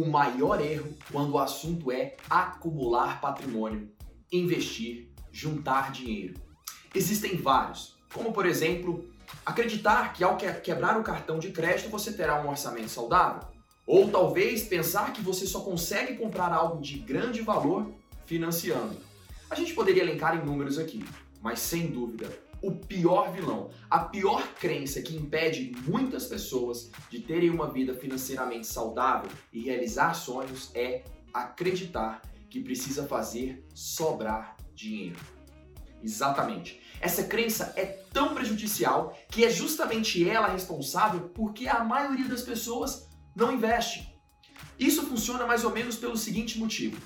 o maior erro quando o assunto é acumular patrimônio, investir, juntar dinheiro. Existem vários, como por exemplo, acreditar que ao quebrar o cartão de crédito você terá um orçamento saudável, ou talvez pensar que você só consegue comprar algo de grande valor financiando. A gente poderia elencar em números aqui, mas sem dúvida, o pior vilão, a pior crença que impede muitas pessoas de terem uma vida financeiramente saudável e realizar sonhos é acreditar que precisa fazer sobrar dinheiro. Exatamente. Essa crença é tão prejudicial que é justamente ela responsável porque a maioria das pessoas não investe. Isso funciona mais ou menos pelo seguinte motivo: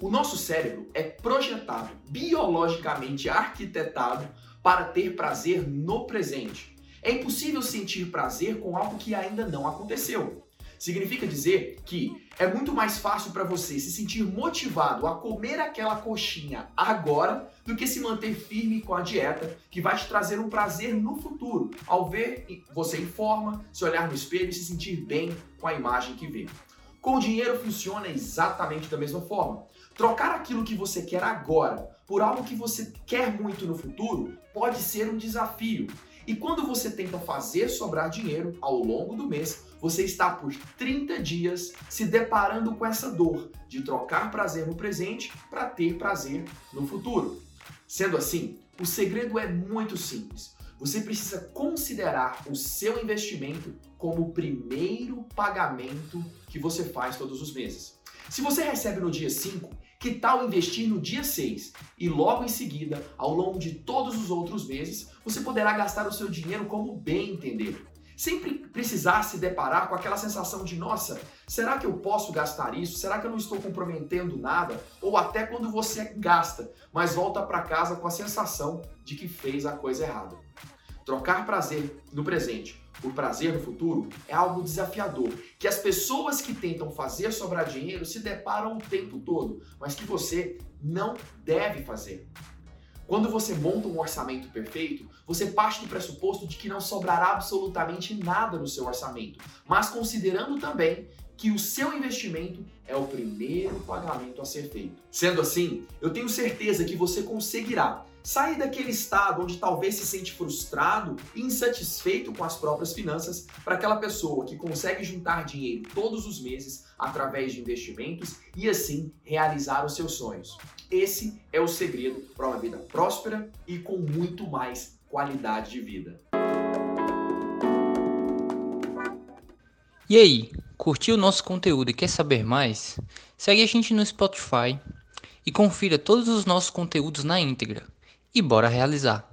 o nosso cérebro é projetado, biologicamente arquitetado para ter prazer no presente. É impossível sentir prazer com algo que ainda não aconteceu. Significa dizer que é muito mais fácil para você se sentir motivado a comer aquela coxinha agora do que se manter firme com a dieta que vai te trazer um prazer no futuro, ao ver você em forma, se olhar no espelho e se sentir bem com a imagem que vê. Com o dinheiro funciona exatamente da mesma forma. Trocar aquilo que você quer agora por algo que você quer muito no futuro pode ser um desafio. E quando você tenta fazer sobrar dinheiro ao longo do mês, você está por 30 dias se deparando com essa dor de trocar prazer no presente para ter prazer no futuro. Sendo assim, o segredo é muito simples você precisa considerar o seu investimento como o primeiro pagamento que você faz todos os meses. Se você recebe no dia 5, que tal investir no dia 6 e logo em seguida, ao longo de todos os outros meses, você poderá gastar o seu dinheiro como bem entender? Sempre precisar se deparar com aquela sensação de, nossa, será que eu posso gastar isso? Será que eu não estou comprometendo nada? Ou até quando você gasta, mas volta para casa com a sensação de que fez a coisa errada. Trocar prazer no presente por prazer no futuro é algo desafiador, que as pessoas que tentam fazer sobrar dinheiro se deparam o tempo todo, mas que você não deve fazer. Quando você monta um orçamento perfeito, você parte do pressuposto de que não sobrará absolutamente nada no seu orçamento, mas considerando também que o seu investimento é o primeiro pagamento a ser feito. Sendo assim, eu tenho certeza que você conseguirá sair daquele estado onde talvez se sente frustrado e insatisfeito com as próprias finanças para aquela pessoa que consegue juntar dinheiro todos os meses através de investimentos e assim realizar os seus sonhos. Esse é o segredo para uma vida próspera e com muito mais qualidade de vida. E aí, curtiu o nosso conteúdo e quer saber mais? Segue a gente no Spotify e confira todos os nossos conteúdos na íntegra. E bora realizar!